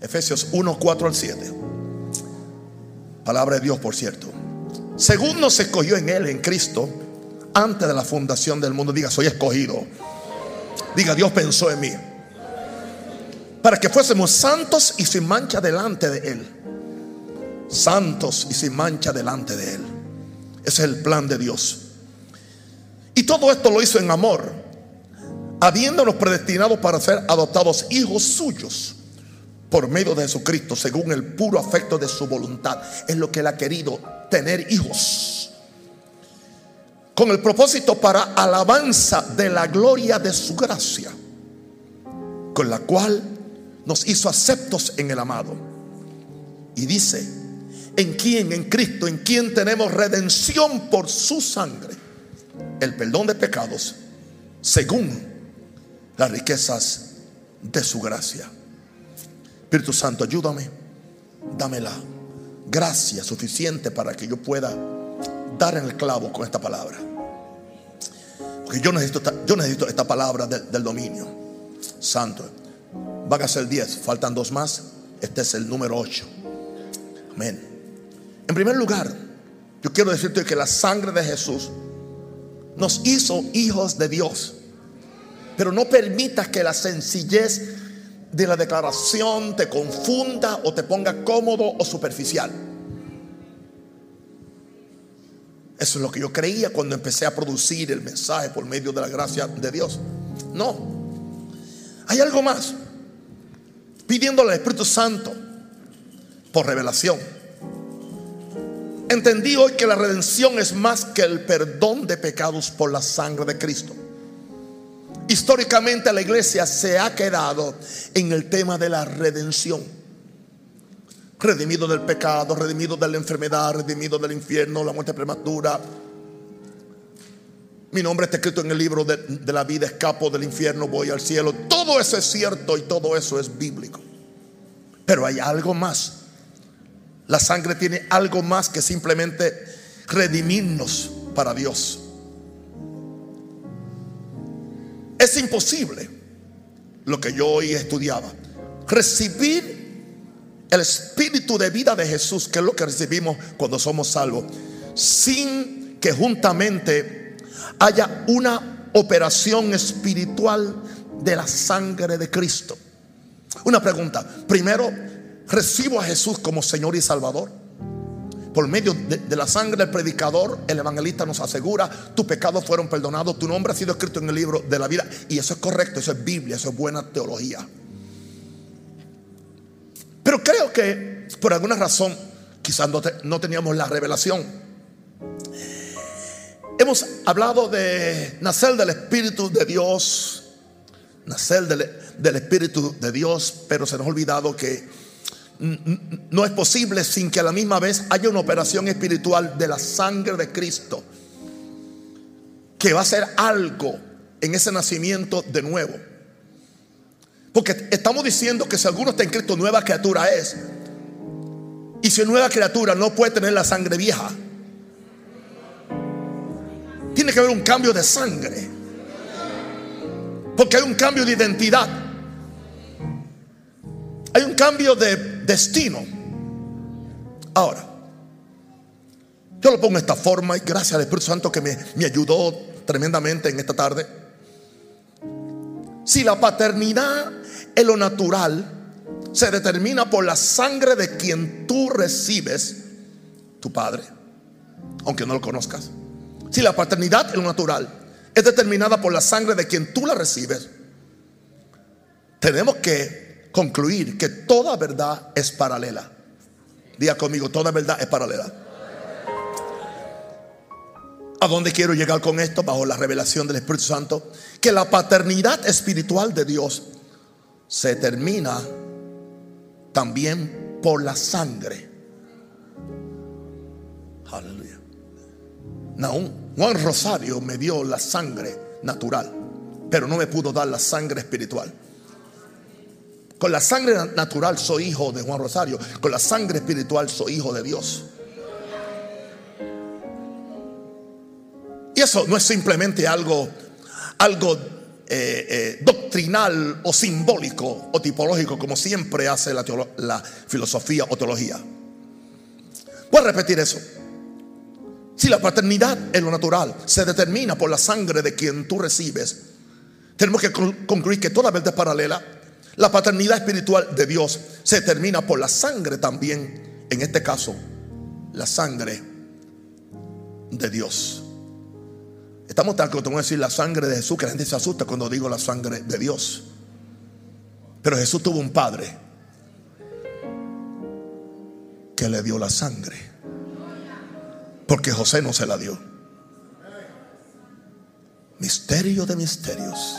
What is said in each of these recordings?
Efesios 1, 4 al 7. Palabra de Dios, por cierto. Según nos escogió en Él, en Cristo, antes de la fundación del mundo. Diga, soy escogido. Diga, Dios pensó en mí. Para que fuésemos santos y sin mancha delante de Él. Santos y sin mancha delante de Él. Ese es el plan de Dios. Y todo esto lo hizo en amor, habiéndonos predestinado para ser adoptados hijos suyos por medio de Jesucristo, según el puro afecto de su voluntad. Es lo que Él ha querido, tener hijos. Con el propósito para alabanza de la gloria de su gracia, con la cual nos hizo aceptos en el amado. Y dice, en quien, en Cristo, en quien tenemos redención por su sangre, el perdón de pecados, según las riquezas de su gracia. Espíritu Santo, ayúdame, dame la gracia suficiente para que yo pueda dar en el clavo con esta palabra. Porque yo necesito, esta, esta palabra del, dominio. Santo. Van a ser 10, faltan dos más. Este es el número 8. Amén. En primer lugar, yo quiero decirte que la sangre de Jesús nos hizo hijos de Dios. Pero no permitas que la sencillez de la declaración te confunda o te ponga cómodo o superficial. Eso es lo que yo creía cuando empecé a producir el mensaje por medio de la gracia de Dios. No. Hay algo más. Pidiéndole al Espíritu Santo por revelación. Entendí hoy que la redención es más que el perdón de pecados por la sangre de Cristo. Históricamente la iglesia se ha quedado en el tema de la redención. Redimido del pecado, redimido de la enfermedad, redimido del infierno, la muerte prematura. Mi nombre está escrito en el libro de, la vida, escapo del infierno, voy al cielo. Todo eso es cierto y todo eso es bíblico. Pero hay algo más. La sangre tiene algo más que simplemente redimirnos para Dios. Es imposible lo que yo hoy estudiaba. Recibir el espíritu de vida de Jesús, que es lo que recibimos cuando somos salvos, sin que juntamente haya una operación espiritual de la sangre de Cristo. Una pregunta. Primero, ¿recibo a Jesús como Señor y Salvador? Por medio de, la sangre del predicador, el evangelista nos asegura, tus pecados fueron perdonados, tu nombre ha sido escrito en el libro de la vida. Y eso es correcto, eso es Biblia, eso es buena teología. Pero creo que por alguna razón, quizás no, teníamos la revelación. Hemos hablado de nacer del Espíritu de Dios, nacer del Espíritu de Dios, pero se nos ha olvidado que no es posible sin que a la misma vez haya una operación espiritual de la sangre de Cristo que va a ser algo en ese nacimiento de nuevo. Porque estamos diciendo que si alguno está en Cristo, nueva criatura es. Y si nueva criatura no puede tener la sangre vieja, tiene que haber un cambio de sangre. Porque hay un cambio de identidad. Hay un cambio de destino. Ahora, yo lo pongo de esta forma y gracias al Espíritu Santo que me, me ayudó tremendamente en esta tarde. Si la paternidad en lo natural se determina por la sangre de quien tú recibes, tu padre, aunque no lo conozcas. Si la paternidad en lo natural es determinada por la sangre de quien tú la recibes, tenemos que concluir que toda verdad es paralela. Diga conmigo, toda verdad es paralela. ¿A dónde quiero llegar con esto? Bajo la revelación del Espíritu Santo. Que la paternidad espiritual de Dios se termina también por la sangre. Aleluya. Juan Rosario me dio la sangre natural, pero no me pudo dar la sangre espiritual. Con la sangre natural soy hijo de Juan Rosario. Con la sangre espiritual soy hijo de Dios. Y eso no es simplemente algo, algo eh, eh, doctrinal o simbólico o tipológico como siempre hace la, filosofía o teología. Voy a repetir eso. Si la paternidad en lo natural se determina por la sangre de quien tú recibes, tenemos que concluir que toda verdad paralela. La paternidad espiritual de Dios se determina por la sangre también, en este caso, la sangre de Dios. Estamos tan acostumbrados a decir la sangre de Jesús que la gente se asusta cuando digo la sangre de Dios. Pero Jesús tuvo un padre que le dio la sangre. Porque José no se la dio. Misterio de misterios.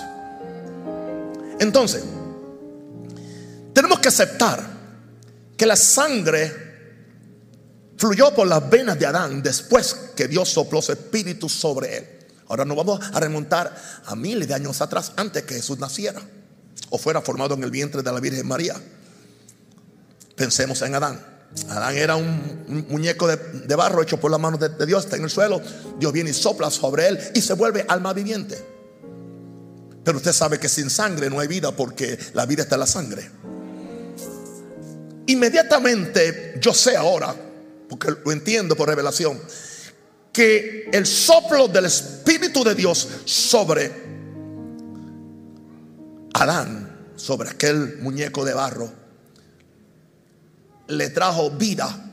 Entonces, tenemos que aceptar que la sangre fluyó por las venas de Adán después que Dios sopló su espíritu sobre él. Ahora nos vamos a remontar a miles de años atrás, antes que Jesús naciera o fuera formado en el vientre de la Virgen María. Pensemos en Adán. Adán era un, muñeco de, barro hecho por la mano de, de Dios, está en el suelo. Dios viene y sopla sobre él y se vuelve alma viviente. Pero usted sabe que sin sangre no hay vida porque la vida está en la sangre. Inmediatamente yo sé ahora, porque lo entiendo por revelación, que el soplo del Espíritu de Dios sobre Adán, sobre aquel muñeco de barro, le trajo vida.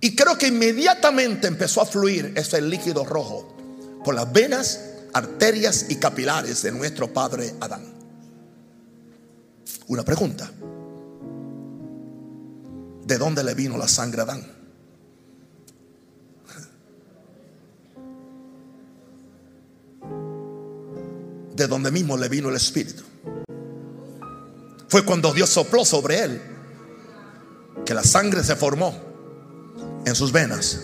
Y creo que inmediatamente empezó a fluir ese líquido rojo por las venas, arterias y capilares de nuestro padre Adán. Una pregunta. ¿De dónde le vino la sangre a Adán? de donde mismo le vino el Espíritu. Fue cuando Dios sopló sobre él que la sangre se formó en sus venas.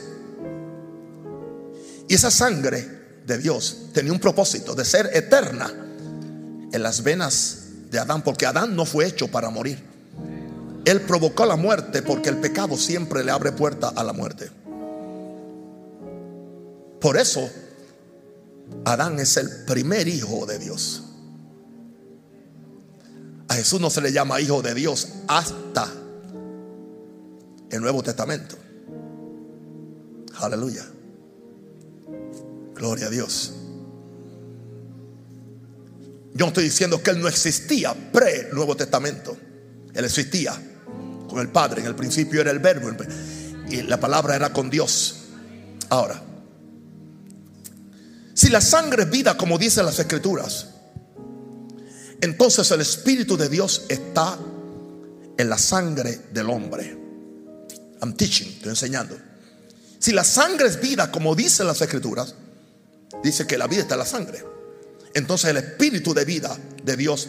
Y esa sangre de Dios tenía un propósito de ser eterna en las venas de Adán, porque Adán no fue hecho para morir. Él provocó la muerte porque el pecado siempre le abre puerta a la muerte. Por eso Adán es el primer hijo de Dios. A Jesús no se le llama hijo de Dios hasta el Nuevo Testamento. Aleluya. Gloria a Dios. Yo no estoy diciendo que Él no existía pre-Nuevo Testamento. Él existía con el Padre. En el principio era el verbo. Y la palabra era con Dios. Ahora, si la sangre es vida, como dicen las escrituras, entonces el Espíritu de Dios está en la sangre del hombre. I'm teaching, estoy enseñando. Si la sangre es vida, como dicen las escrituras, dice que la vida está en la sangre. Entonces el Espíritu de vida de Dios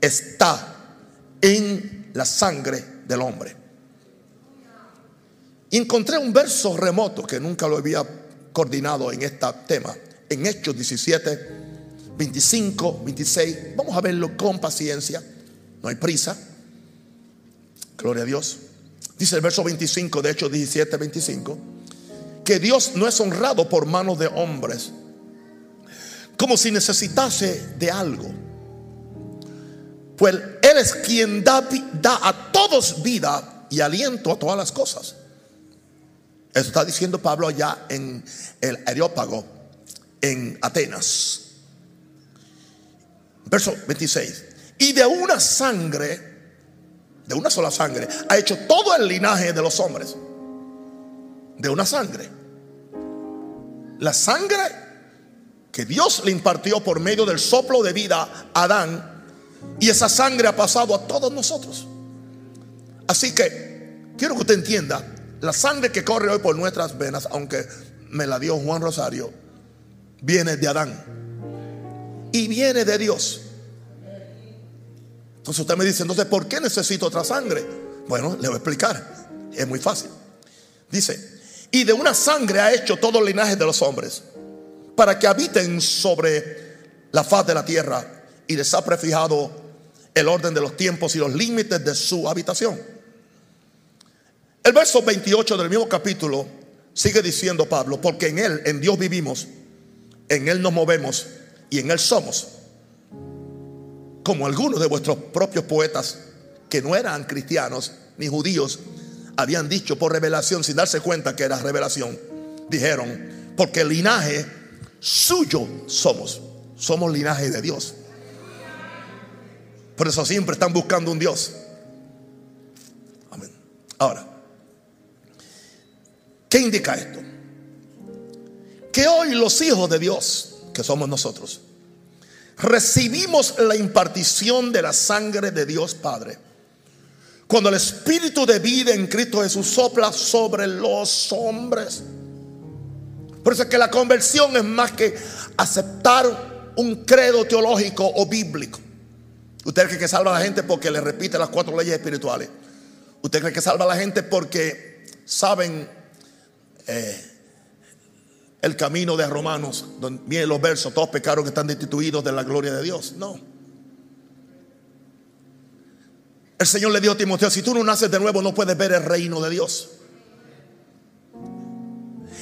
está en la sangre del hombre. Encontré un verso remoto que nunca lo había coordinado en este tema en Hechos 17, 25, 26. Vamos a verlo con paciencia. No hay prisa. Gloria a Dios. Dice el verso 25 de Hechos 17, 25. Que Dios no es honrado por manos de hombres. Como si necesitase de algo. Pues Él es quien da, a todos vida y aliento a todas las cosas. Eso está diciendo Pablo allá en el Areópago en Atenas. Verso 26. Y de una sangre, de una sola sangre, ha hecho todo el linaje de los hombres. De una sangre. La sangre que Dios le impartió por medio del soplo de vida a Adán. Y esa sangre ha pasado a todos nosotros. Así que quiero que usted entienda, la sangre que corre hoy por nuestras venas, aunque me la dio Juan Rosario, viene de Adán y viene de Dios. Entonces usted me dice, entonces, ¿por qué necesito otra sangre? Bueno, le voy a explicar. Es muy fácil. Dice, y de una sangre ha hecho todo el linaje de los hombres, para que habiten sobre la faz de la tierra y les ha prefijado el orden de los tiempos y los límites de su habitación. El verso 28 del mismo capítulo sigue diciendo Pablo, porque en Él, en Dios vivimos en Él nos movemos y en Él somos. como algunos de vuestros propios poetas que no eran cristianos ni judíos habían dicho por revelación sin darse cuenta que era revelación. Dijeron, porque el linaje suyo somos. Somos linaje de Dios. Por eso siempre están buscando un Dios. Amén. Ahora, ¿qué indica esto? Que hoy los hijos de Dios, que somos nosotros, recibimos la impartición de la sangre de Dios Padre. Cuando el Espíritu de vida en Cristo Jesús sopla sobre los hombres. Por eso es que la conversión es más que aceptar un credo teológico o bíblico. Usted cree que salva a la gente porque le repite las cuatro leyes espirituales. Usted cree que salva a la gente porque saben eh, el camino de Romanos, donde vienen los versos, todos pecaron que están destituidos de la gloria de Dios. No. El Señor le dijo a Timoteo, si tú no naces de nuevo no puedes ver el reino de Dios.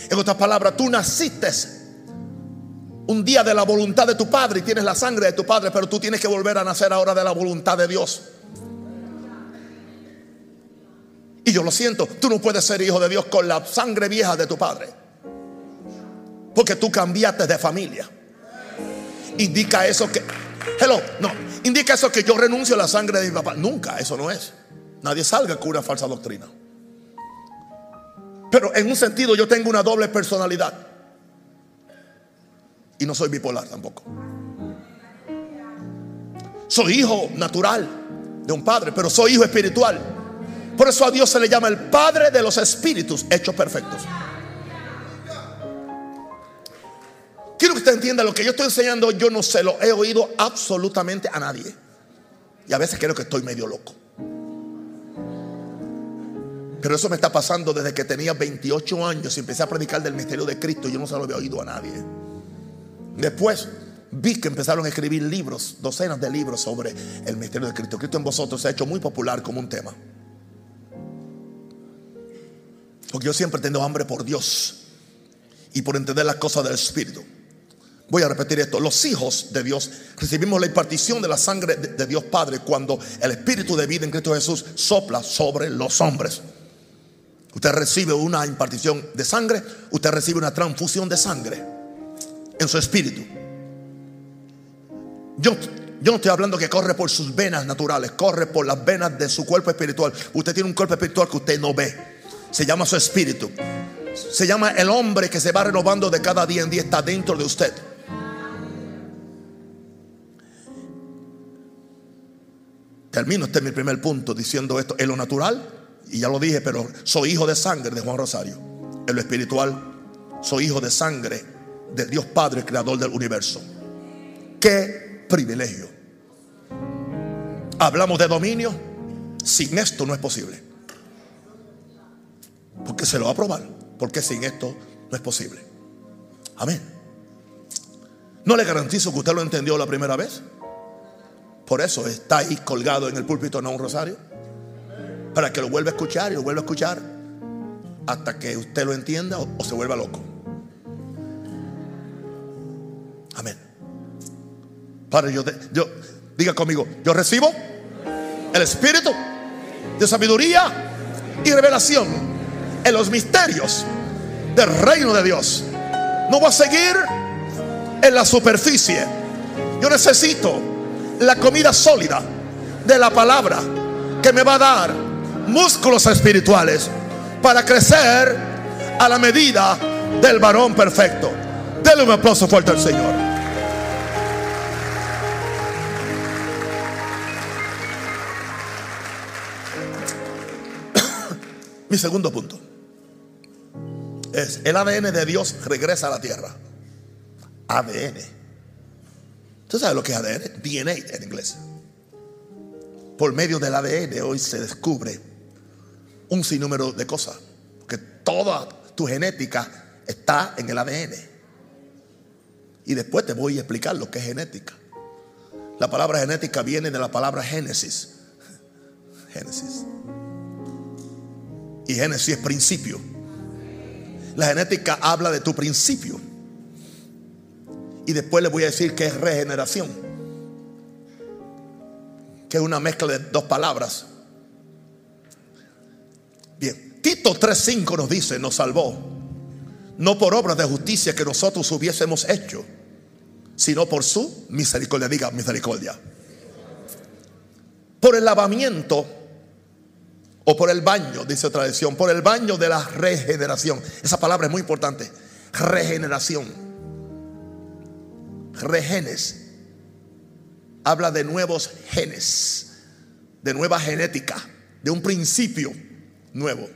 En otras palabras, tú naciste un día de la voluntad de tu padre y tienes la sangre de tu padre, pero tú tienes que volver a nacer ahora de la voluntad de Dios. Y yo lo siento, tú no puedes ser hijo de Dios con la sangre vieja de tu padre. Porque tú cambiaste de familia. Indica eso que... Hello, no. Indica eso que yo renuncio a la sangre de mi papá. Nunca, eso no es. Nadie salga con una falsa doctrina. Pero en un sentido yo tengo una doble personalidad. Y no soy bipolar tampoco. Soy hijo natural de un padre, pero soy hijo espiritual. Por eso a Dios se le llama el Padre de los Espíritus hechos perfectos. Quiero que usted entienda lo que yo estoy enseñando, yo no se lo he oído absolutamente a nadie. Y a veces creo que estoy medio loco. Pero eso me está pasando desde que tenía 28 años y empecé a predicar del misterio de Cristo. Yo no se lo había oído a nadie. Después vi que empezaron a escribir libros, docenas de libros sobre el misterio de Cristo. Cristo en vosotros se ha hecho muy popular como un tema. Porque yo siempre he tenido hambre por Dios y por entender las cosas del Espíritu. Voy a repetir esto. Los hijos de Dios recibimos la impartición de la sangre de, Dios Padre cuando el Espíritu de vida en Cristo Jesús sopla sobre los hombres. Usted recibe una impartición de sangre, usted recibe una transfusión de sangre en su espíritu. Yo, yo no estoy hablando que corre por sus venas naturales, corre por las venas de su cuerpo espiritual. Usted tiene un cuerpo espiritual que usted no ve. Se llama su espíritu. Se llama el hombre que se va renovando de cada día en día, está dentro de usted. Termino este es mi primer punto diciendo esto. En lo natural, y ya lo dije, pero soy hijo de sangre de Juan Rosario. En lo espiritual, soy hijo de sangre de Dios Padre, creador del universo. Qué privilegio. Hablamos de dominio. Sin esto no es posible. Porque se lo va a probar. Porque sin esto no es posible. Amén. No le garantizo que usted lo entendió la primera vez. Por eso está ahí colgado en el púlpito, no un rosario. Para que lo vuelva a escuchar y lo vuelva a escuchar hasta que usted lo entienda o, se vuelva loco. Amén. Padre, yo, yo, diga conmigo, yo recibo el espíritu de sabiduría y revelación en los misterios del reino de Dios. No voy a seguir en la superficie. Yo necesito la comida sólida de la palabra que me va a dar músculos espirituales para crecer a la medida del varón perfecto. Denle un aplauso fuerte al Señor. Mi segundo punto es el ADN de Dios regresa a la tierra. ADN. ¿Tú sabes lo que es ADN? DNA en inglés. Por medio del ADN hoy se descubre un sinnúmero de cosas. Porque toda tu genética está en el ADN. Y después te voy a explicar lo que es genética. La palabra genética viene de la palabra Génesis. Génesis. Y Génesis es principio. La genética habla de tu principio. Y después les voy a decir que es regeneración. que es una mezcla de dos palabras. Bien, Tito 3.5 nos dice, nos salvó, no por obras de justicia que nosotros hubiésemos hecho, sino por su misericordia. Diga misericordia. Por el lavamiento o por el baño, dice otra versión, por el baño de la regeneración. Esa palabra es muy importante. Regeneración. Regenes. Habla de nuevos genes, de nueva genética, de un principio nuevo.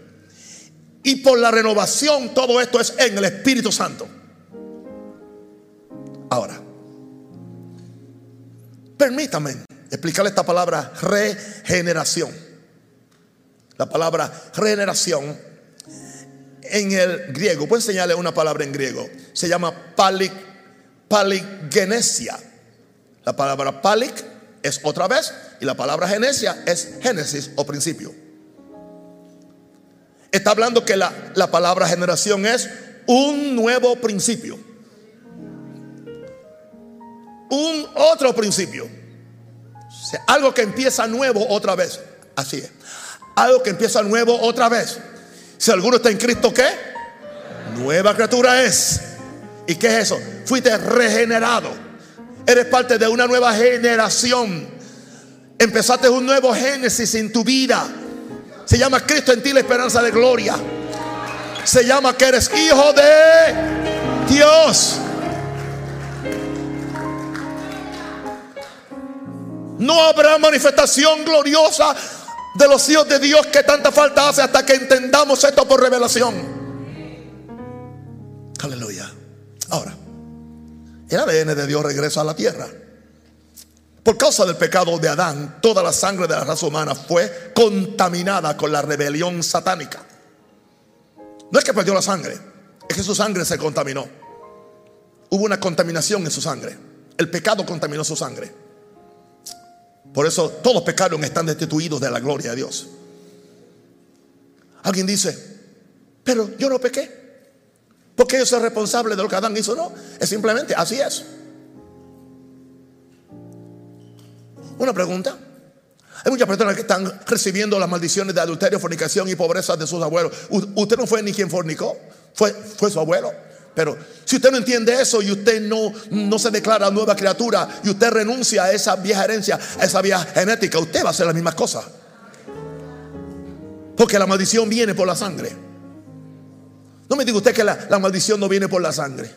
Y por la renovación, todo esto es en el Espíritu Santo. Ahora, permítame explicarle esta palabra regeneración. La palabra regeneración en el griego, puedo enseñarle una palabra en griego, se llama palik, paligenesia. La palabra palik es otra vez y la palabra genesia es génesis o principio. Está hablando que la, la palabra generación es un nuevo principio. Un otro principio. algo que empieza nuevo otra vez. Así es. Algo que empieza nuevo otra vez. Si alguno está en Cristo, ¿qué? Nueva criatura es. ¿Y qué es eso? Fuiste regenerado. Eres parte de una nueva generación. Empezaste un nuevo génesis en tu vida. Se llama Cristo en ti la esperanza de gloria. Se llama que eres hijo de Dios. No habrá manifestación gloriosa de los hijos de Dios que tanta falta hace hasta que entendamos esto por revelación. Aleluya. Ahora, el ADN de Dios regresa a la tierra. Por causa del pecado de Adán, toda la sangre de la raza humana fue contaminada con la rebelión satánica. No es que perdió la sangre, es que su sangre se contaminó. Hubo una contaminación en su sangre. El pecado contaminó su sangre. Por eso todos pecaron están destituidos de la gloria de Dios. Alguien dice, pero yo no pequé. Porque yo soy responsable de lo que Adán hizo. No, es simplemente así es. Una pregunta. Hay muchas personas que están recibiendo las maldiciones de adulterio, fornicación y pobreza de sus abuelos. usted no fue ni quien fornicó, fue, fue su abuelo. Pero si usted no entiende eso y usted no, no se declara nueva criatura y usted renuncia a esa vieja herencia, a esa vieja genética, usted va a hacer las mismas cosas. Porque la maldición viene por la sangre. No me diga usted que la, la maldición no viene por la sangre.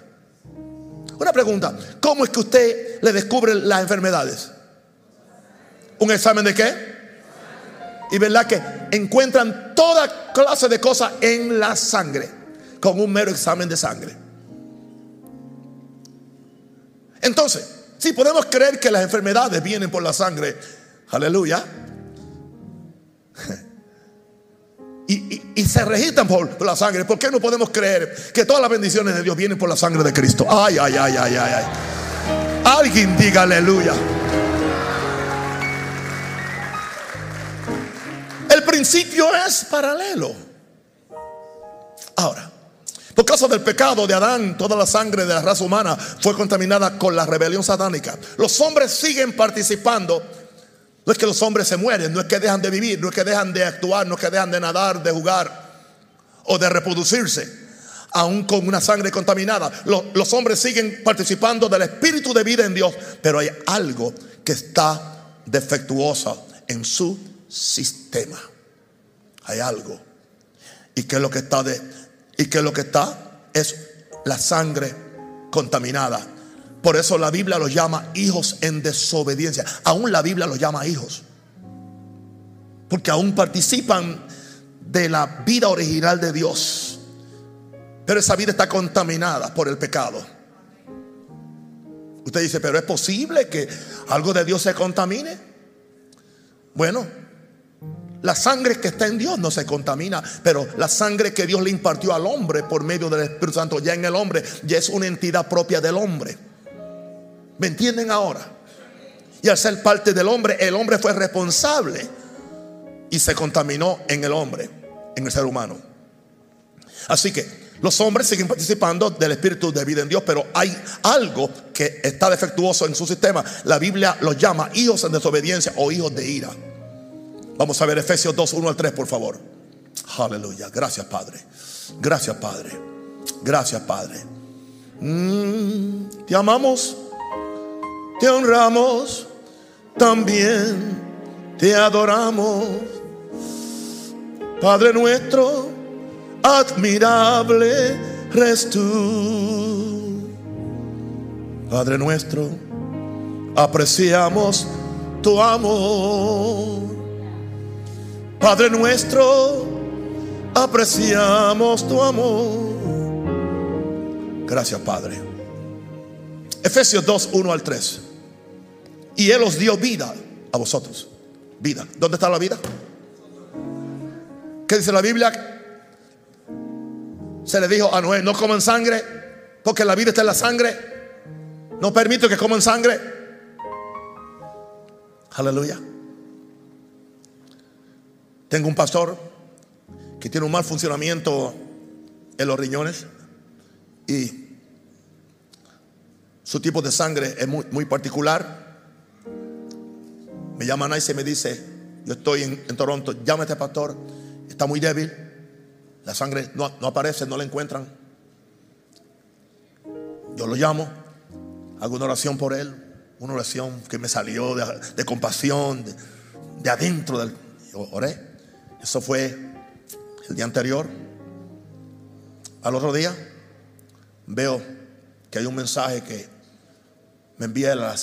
Una pregunta, ¿cómo es que usted le descubre las enfermedades? ¿Un examen de qué? Y verdad que encuentran toda clase de cosas en la sangre con un mero examen de sangre. Entonces, si podemos creer que las enfermedades vienen por la sangre, aleluya, y, se registran por, por, la sangre, ¿por qué no podemos creer que todas las bendiciones de Dios vienen por la sangre de Cristo? Ay, ay, ay, ay, ay, ay. Alguien diga aleluya. principio es paralelo. Ahora, por causa del pecado de Adán, toda la sangre de la raza humana fue contaminada con la rebelión satánica. Los hombres siguen participando. No es que los hombres se mueren, no es que dejan de vivir, no es que dejan de actuar, no es que dejan de nadar, de jugar o de reproducirse. Aún con una sangre contaminada, los, los hombres siguen participando del espíritu de vida en Dios, pero hay algo que está defectuoso en su sistema hay algo. ¿Y qué es lo que está de y qué es lo que está? Es la sangre contaminada. Por eso la Biblia los llama hijos en desobediencia. Aún la Biblia los llama hijos. Porque aún participan de la vida original de Dios. Pero esa vida está contaminada por el pecado. Usted dice, pero es posible que algo de Dios se contamine. Bueno, la sangre que está en Dios no se contamina, pero la sangre que Dios le impartió al hombre por medio del Espíritu Santo, ya en el hombre, ya es una entidad propia del hombre. ¿Me entienden ahora? Y al ser parte del hombre, el hombre fue responsable y se contaminó en el hombre, en el ser humano. Así que Los hombres siguen participando del espíritu de vida en Dios, pero hay algo que está defectuoso en su sistema. La Biblia los llama hijos en desobediencia o hijos de ira. Vamos a ver Efesios 2, 1 al 3, por favor. Aleluya. Gracias, Padre. Gracias, Padre. Gracias, Padre. Mm, te amamos, te honramos, también te adoramos. Padre nuestro, admirable eres tú. Padre nuestro, apreciamos tu amor. Padre nuestro, apreciamos tu amor. Gracias, Padre. Efesios 2, 1 al 3. Y Él os dio vida a vosotros. Vida. ¿Dónde está la vida? ¿Qué dice la Biblia? Se le dijo a Noé, no coman sangre, porque la vida está en la sangre. No permito que coman sangre. Aleluya. Tengo un pastor que tiene un mal funcionamiento en los riñones y su tipo de sangre es muy, muy particular. Me llama Nice y me dice, yo estoy en, Toronto, llámate pastor, está muy débil, la sangre no, aparece, no la encuentran. Yo lo llamo, hago una oración por él, una oración que me salió de, compasión, de, adentro del... Oré. Eso fue el día anterior. Al otro día veo que hay un mensaje que me envía a las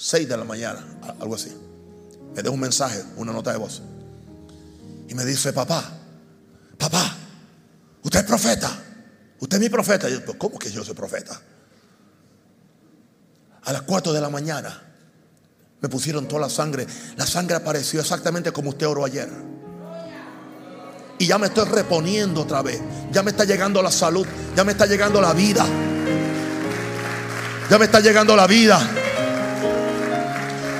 6 de la mañana, algo así. Me deja un mensaje, una nota de voz. Y me dice, papá, papá, usted es profeta. Usted es mi profeta. yo, ¿cómo que yo soy profeta? A las 4 de la mañana me pusieron toda la sangre. La sangre apareció exactamente como usted oró ayer. Y ya me estoy reponiendo otra vez. Ya me está llegando la salud. Ya me está llegando la vida. Ya me está llegando la vida.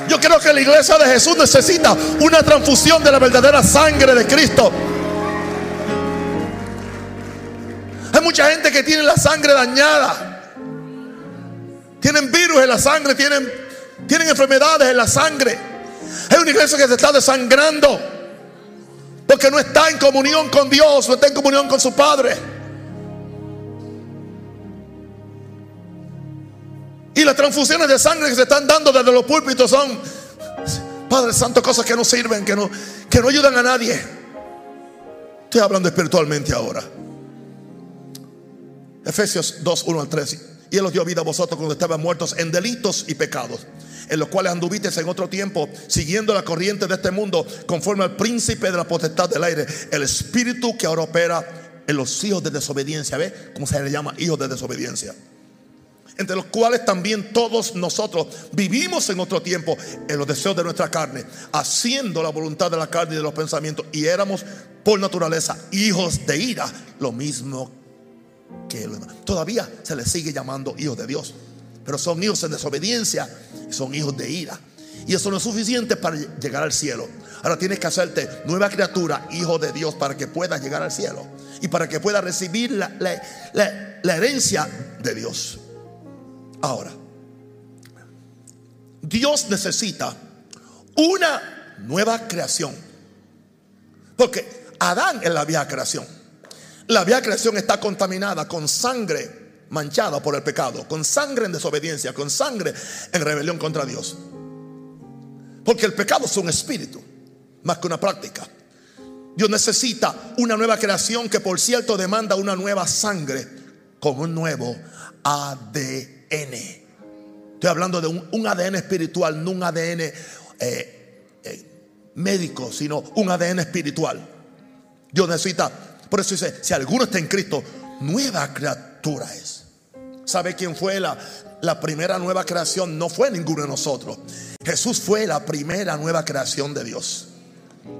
Yo creo que la iglesia de Jesús necesita una transfusión de la verdadera sangre de Cristo. Hay mucha gente que tiene la sangre dañada. Tienen virus en la sangre, tienen, tienen enfermedades en la sangre. Hay una iglesia que se está desangrando porque no está en comunión con Dios, no está en comunión con su Padre. Y las transfusiones de sangre que se están dando desde los púlpitos son, Padre Santo, cosas que no sirven, que no, que no ayudan a nadie. Estoy hablando espiritualmente ahora. Efesios 2, 1 al 3. Y Él os dio vida a vosotros cuando estaban muertos en delitos y pecados, en los cuales anduvisteis en otro tiempo, siguiendo la corriente de este mundo, conforme al príncipe de la potestad del aire, el espíritu que ahora opera en los hijos de desobediencia. ¿Ve cómo se le llama hijos de desobediencia? Entre los cuales también todos nosotros vivimos en otro tiempo en los deseos de nuestra carne, haciendo la voluntad de la carne y de los pensamientos, y éramos por naturaleza hijos de ira, lo mismo que que Todavía se les sigue llamando hijos de Dios, pero son hijos en desobediencia y son hijos de ira. Y eso no es suficiente para llegar al cielo. Ahora tienes que hacerte nueva criatura, hijo de Dios, para que puedas llegar al cielo y para que puedas recibir la, la herencia de Dios. Ahora, Dios necesita una nueva creación. Porque Adán es la vieja creación. La vieja creación está contaminada con sangre manchada por el pecado, con sangre en desobediencia, con sangre en rebelión contra Dios. Porque el pecado es un espíritu, más que una práctica. Dios necesita una nueva creación que por cierto demanda una nueva sangre con un nuevo ADN. Estoy hablando de un, ADN espiritual, no un ADN eh, eh, médico, sino un ADN espiritual. Dios necesita por eso dice, si alguno está en Cristo, nueva criatura es. ¿Sabe quién fue la, la primera nueva creación? No fue ninguno de nosotros. Jesús fue la primera nueva creación de Dios.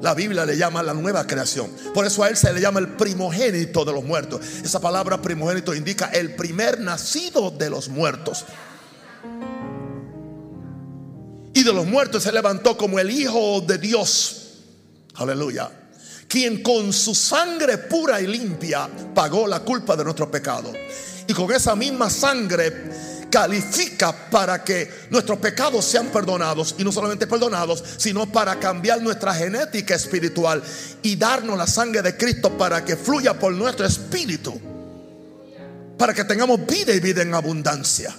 La Biblia le llama la nueva creación. Por eso a él se le llama el primogénito de los muertos. Esa palabra primogénito indica el primer nacido de los muertos. Y de los muertos se levantó como el Hijo de Dios. Aleluya quien con su sangre pura y limpia pagó la culpa de nuestro pecado. Y con esa misma sangre califica para que nuestros pecados sean perdonados y no solamente perdonados, sino para cambiar nuestra genética espiritual y darnos la sangre de Cristo para que fluya por nuestro espíritu, para que tengamos vida y vida en abundancia.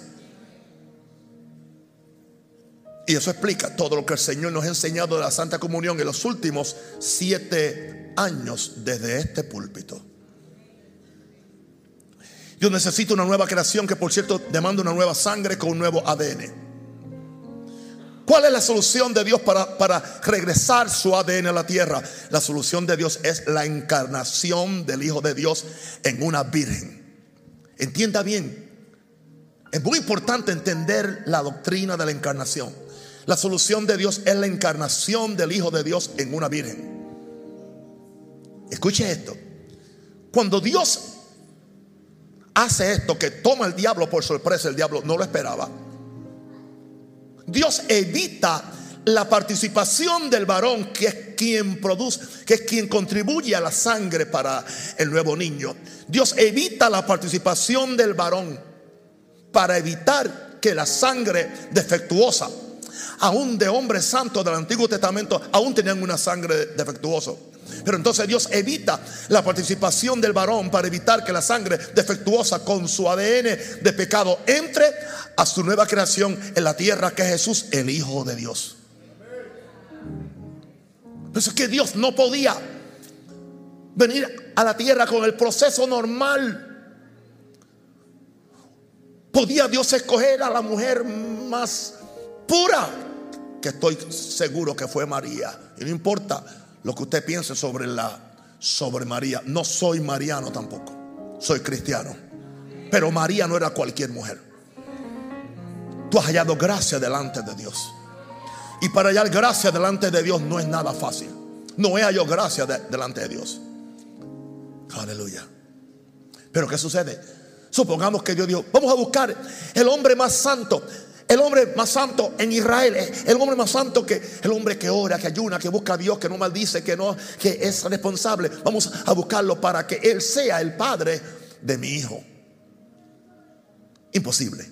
Y eso explica todo lo que el Señor nos ha enseñado de la Santa Comunión en los últimos siete años desde este púlpito. Yo necesito una nueva creación que por cierto demanda una nueva sangre con un nuevo ADN. ¿Cuál es la solución de Dios para, para, regresar su ADN a la tierra? La solución de Dios es la encarnación del Hijo de Dios en una virgen. Entienda bien, es muy importante entender la doctrina de la encarnación. La solución de Dios es la encarnación del Hijo de Dios en una virgen. Escuche esto. Cuando Dios hace esto, que toma al diablo por sorpresa, el diablo no lo esperaba. Dios evita la participación del varón, que es quien produce, que es quien contribuye a la sangre para el nuevo niño. Dios evita la participación del varón para evitar que la sangre defectuosa aún de hombres santos del Antiguo Testamento, aún tenían una sangre defectuosa. Pero entonces Dios evita la participación del varón para evitar que la sangre defectuosa con su ADN de pecado entre a su nueva creación en la tierra que es Jesús, el Hijo de Dios. Por eso es que Dios no podía venir a la tierra con el proceso normal. Podía Dios escoger a la mujer más pura, que estoy seguro que fue María. Y no importa lo que usted piense sobre la sobre María, no soy mariano tampoco. Soy cristiano. Pero María no era cualquier mujer. Tú has hallado gracia delante de Dios. Y para hallar gracia delante de Dios no es nada fácil. No he hallado gracia delante de Dios. Aleluya. Pero ¿qué sucede? Supongamos que Dios dijo, vamos a buscar el hombre más santo. El hombre más santo en Israel, el hombre más santo que el hombre que ora, que ayuna, que busca a Dios, que no maldice, que no, que es responsable. Vamos a buscarlo para que él sea el padre de mi hijo. Imposible.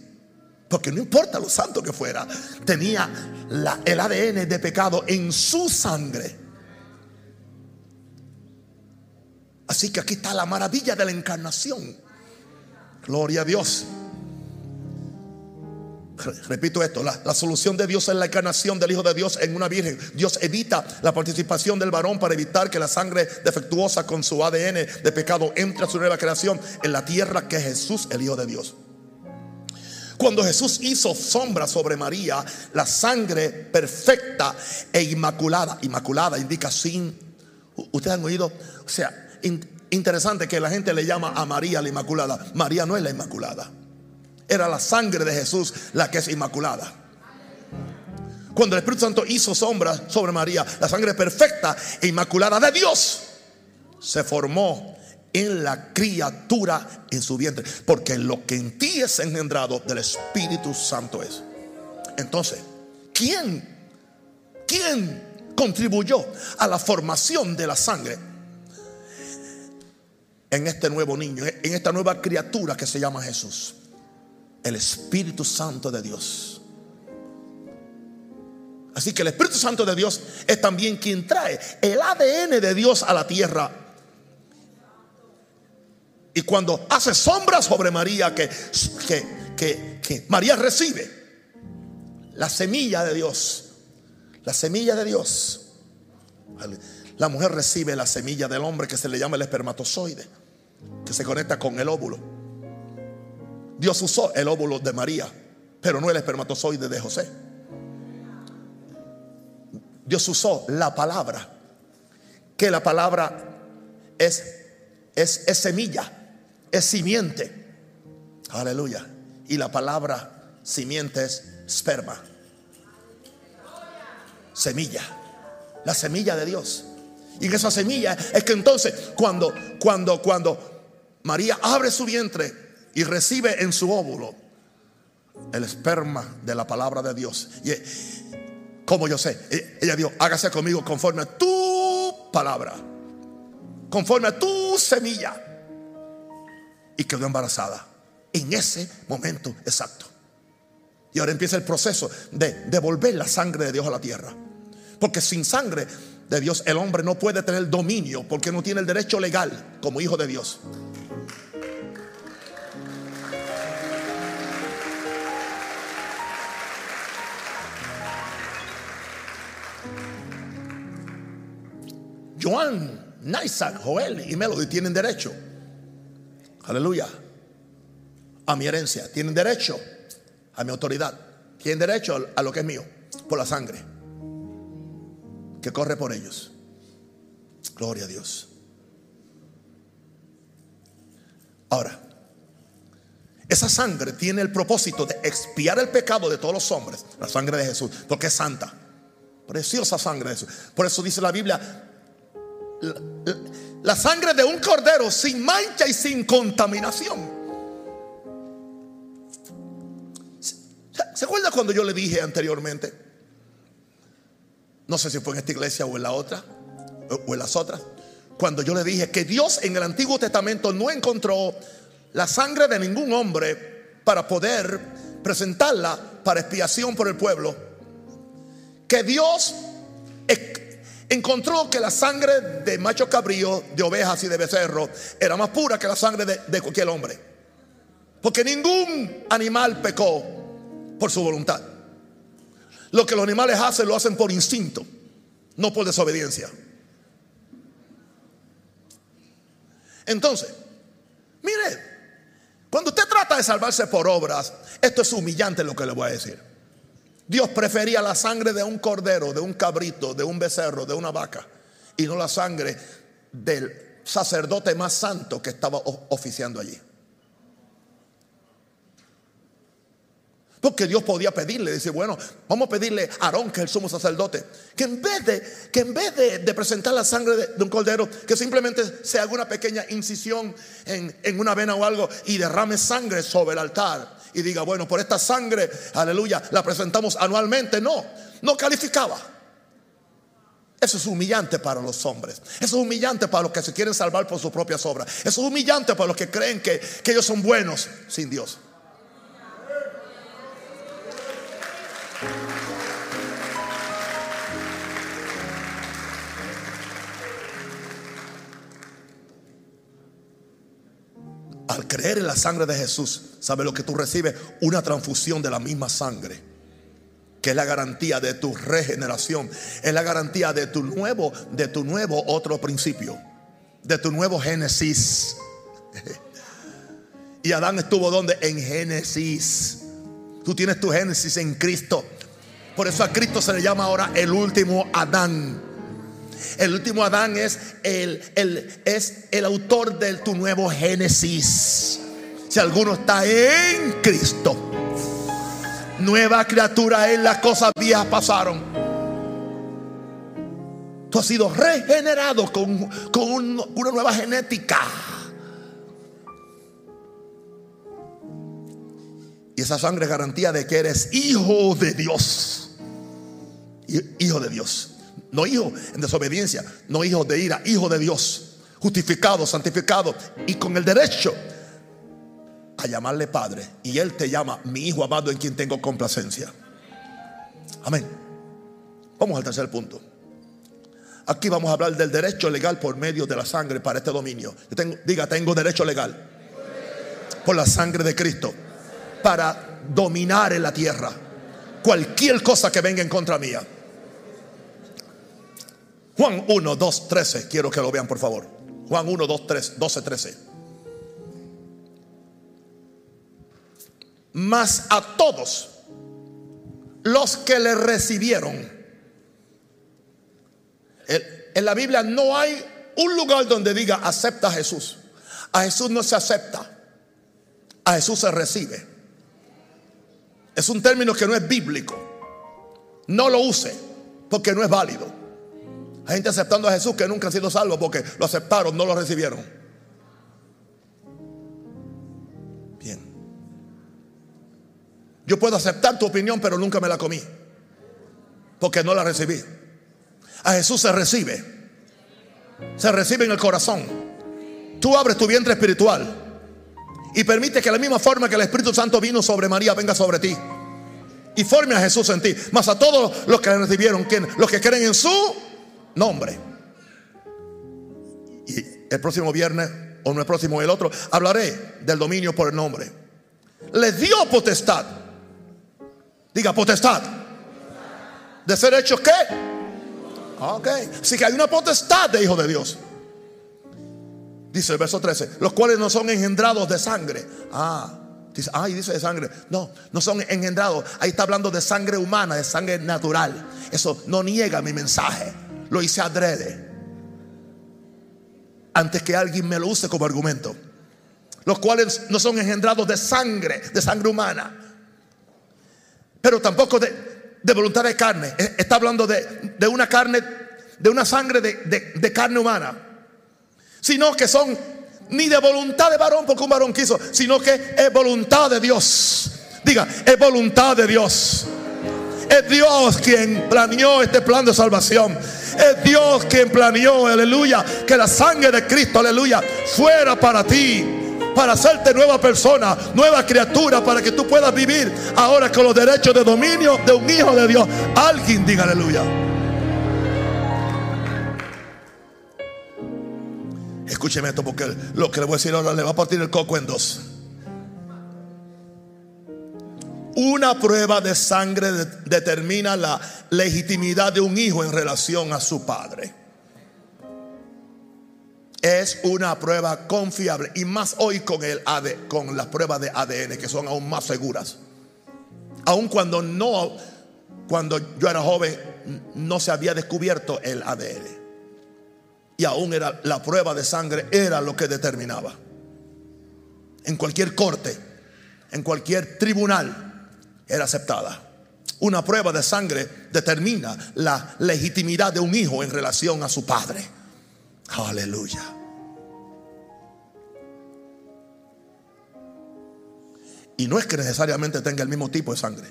Porque no importa lo santo que fuera, tenía el ADN de pecado en su sangre. Así que aquí está la maravilla de la encarnación. Gloria a Dios. Repito esto, la, solución de Dios es la encarnación del Hijo de Dios en una virgen. Dios evita la participación del varón para evitar que la sangre defectuosa con su ADN de pecado entre a su nueva creación en la tierra que es Jesús, el Hijo de Dios. Cuando Jesús hizo sombra sobre María, la sangre perfecta e inmaculada, inmaculada indica sin, ustedes han oído, o sea, interesante que la gente le llama a María la Inmaculada. María no es la Inmaculada. Era la sangre de Jesús la que es inmaculada. Cuando el Espíritu Santo hizo sombra sobre María, la sangre perfecta e inmaculada de Dios se formó en la criatura en su vientre. Porque lo que en ti es engendrado del Espíritu Santo es. Entonces, ¿quién? ¿Quién contribuyó a la formación de la sangre en este nuevo niño, en esta nueva criatura que se llama Jesús? El Espíritu Santo de Dios. Así que el Espíritu Santo de Dios es también quien trae el ADN de Dios a la tierra. Y cuando hace sombra sobre María, que, que, que, María recibe la semilla de Dios, la semilla de Dios. La mujer recibe la semilla del hombre que se le llama el espermatozoide, que se conecta con el óvulo. Dios usó el óvulo de María, pero no el espermatozoide de José. Dios usó la palabra, que la palabra es, es, es semilla, es simiente. Aleluya. Y la palabra simiente es esperma. Semilla. La semilla de Dios. Y esa semilla es que entonces cuando, cuando, cuando María abre su vientre, y recibe en su óvulo el esperma de la palabra de Dios. Y como yo sé, ella dijo, hágase conmigo conforme a tu palabra. conforme a tu semilla. Y quedó embarazada. En ese momento exacto. Y ahora empieza el proceso de devolver la sangre de Dios a la tierra. Porque sin sangre de Dios el hombre no puede tener dominio porque no tiene el derecho legal como hijo de Dios. Joan, Isaac, Joel y Melody tienen derecho. Aleluya. A mi herencia. Tienen derecho a mi autoridad. Tienen derecho a lo que es mío. Por la sangre. Que corre por ellos. Gloria a Dios. Ahora, esa sangre tiene el propósito de expiar el pecado de todos los hombres. La sangre de Jesús. Porque es santa. Preciosa sangre de Jesús. Por eso dice la Biblia, la sangre de un cordero sin mancha y sin contaminación. ¿Se acuerda cuando yo le dije anteriormente? No sé si fue en esta iglesia o en la otra, o en las otras. Cuando yo le dije que Dios en el Antiguo Testamento no encontró la sangre de ningún hombre para poder presentarla para expiación por el pueblo. Que Dios encontró que la sangre de macho cabrío, de ovejas y de becerro era más pura que la sangre de, cualquier hombre. Porque ningún animal pecó por su voluntad. Lo que los animales hacen lo hacen por instinto, no por desobediencia. Entonces, mire, cuando usted trata de salvarse por obras, esto es humillante lo que le voy a decir. Dios prefería la sangre de un cordero, de un cabrito, de un becerro, de una vaca, y no la sangre del sacerdote más santo que estaba oficiando allí. Porque Dios podía pedirle, dice, bueno, vamos a pedirle a Aarón, que es el sumo sacerdote, que en vez de, que en vez de, presentar la sangre de, un cordero, que simplemente se haga una pequeña incisión en, en una vena o algo y derrame sangre sobre el altar y diga, bueno, por esta sangre, aleluya, la presentamos anualmente. No, no calificaba. Eso es humillante para los hombres. Eso es humillante para los que se quieren salvar por sus propias obras. Eso es humillante para los que creen que, que ellos son buenos sin Dios. Al creer en la sangre de Jesús, ¿sabe lo que tú recibes? Una transfusión de la misma sangre, que es la garantía de tu regeneración, es la garantía de tu nuevo, de tu nuevo otro principio, de tu nuevo Génesis. Y Adán estuvo donde? En Génesis. Tú tienes tu Génesis en Cristo. Por eso a Cristo se le llama ahora el último Adán. El último Adán es el, es el autor de tu nuevo Génesis. Si alguno está en Cristo, nueva criatura en las cosas viejas pasaron. Tú has sido regenerado con, con una nueva genética. Y esa sangre es garantía de que eres hijo de Dios. Hijo de Dios. No hijo en desobediencia, no hijo de ira, hijo de Dios, justificado, santificado y con el derecho a llamarle Padre. Y Él te llama mi hijo amado en quien tengo complacencia. Amén. Vamos al tercer punto. Aquí vamos a hablar del derecho legal por medio de la sangre para este dominio. tengo, diga, tengo derecho legal por la sangre de Cristo para dominar en la tierra cualquier cosa que venga en contra mía. Juan 1, 2, 13. Quiero que lo vean, por favor. Juan 1, 2, 3, 12, 13. Mas a todos los que le recibieron. En la Biblia no hay un lugar donde diga acepta a Jesús. A Jesús no se acepta. A Jesús se recibe. Es un término que no es bíblico. No lo use porque no es válido. Hay gente aceptando a Jesús que nunca han sido salvos porque lo aceptaron, no lo recibieron. Bien. Yo puedo aceptar tu opinión, pero nunca me la comí. Porque no la recibí. A Jesús se recibe. se recibe en el corazón. Tú abres tu vientre espiritual y permite que la misma forma que el Espíritu Santo vino sobre María venga sobre ti y forme a Jesús en ti, más a todos los que recibieron, los que creen en su nombre. Y el próximo viernes, o no el próximo, el otro, hablaré del dominio por el nombre. Le dio potestad. Diga potestad. De ser hecho qué? Ok. Así que hay una potestad de hijo de Dios. Dice el verso 13, los cuales no son engendrados de sangre. Ah, Dice, ay, dice de sangre. No, no son engendrados. Ahí está hablando de sangre humana, de sangre natural. Eso no niega mi mensaje. Lo hice adrede. Antes que alguien me lo use como argumento. Los cuales no son engendrados de sangre, de sangre humana. Pero tampoco de, voluntad de carne. Eh, está hablando de, una carne, de una sangre de, de carne humana. Sino que son ni de voluntad de varón porque un varón quiso, sino que es voluntad de Dios. Diga, es voluntad de Dios. Es Dios quien planeó este plan de salvación. Es Dios quien planeó, aleluya, que la sangre de Cristo, aleluya, fuera para ti. Para hacerte nueva persona, nueva criatura, para que tú puedas vivir ahora con los derechos de dominio de un hijo de Dios. Alguien diga aleluya. Escúcheme esto porque lo que le voy a decir ahora le va a partir el coco en dos. Una prueba de sangre determina la legitimidad de un hijo en relación a su padre. Es una prueba confiable y más hoy con el AD, con las pruebas de ADN que son aún más seguras. Aun cuando no, cuando yo era joven, no se había descubierto el ADN. Y aún era la prueba de sangre, era lo que determinaba. En cualquier corte, en cualquier tribunal, era aceptada. Una prueba de sangre determina la legitimidad de un hijo en relación a su padre. Aleluya. Y no es que necesariamente tenga el mismo tipo de sangre.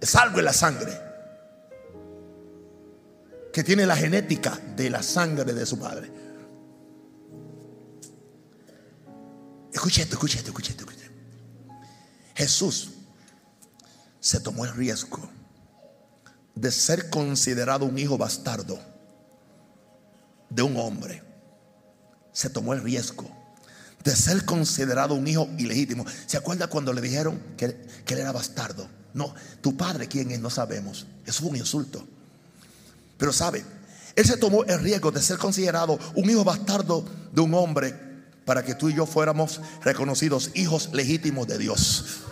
Es algo en la sangre que tiene la genética de la sangre de su padre. Escuche esto, escuche esto, escuche esto. Jesús se tomó el riesgo de ser considerado un hijo bastardo de un hombre. Se tomó el riesgo de ser considerado un hijo ilegítimo. ¿Se acuerda cuando le dijeron que, él era bastardo? No, tu padre quién es, no sabemos. Eso fue un insulto. Pero sabe, él se tomó el riesgo de ser considerado un hijo bastardo de un hombre para que tú y yo fuéramos reconocidos hijos legítimos de Dios.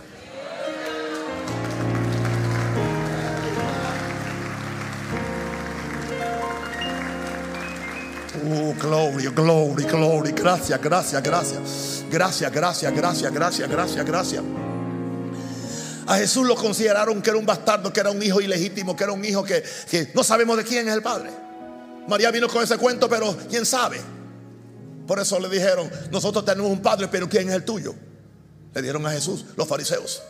Oh, gloria, gloria, gloria. Gracias, gracias, gracias. Gracias, gracias, gracias, gracias, gracias, gracias. A Jesús lo consideraron que era un bastardo, que era un hijo ilegítimo, que era un hijo que, no sabemos de quién es el padre. María vino con ese cuento, pero quién sabe. Por eso le dijeron, nosotros tenemos un padre, pero ¿quién es el tuyo? Le dieron a Jesús los fariseos.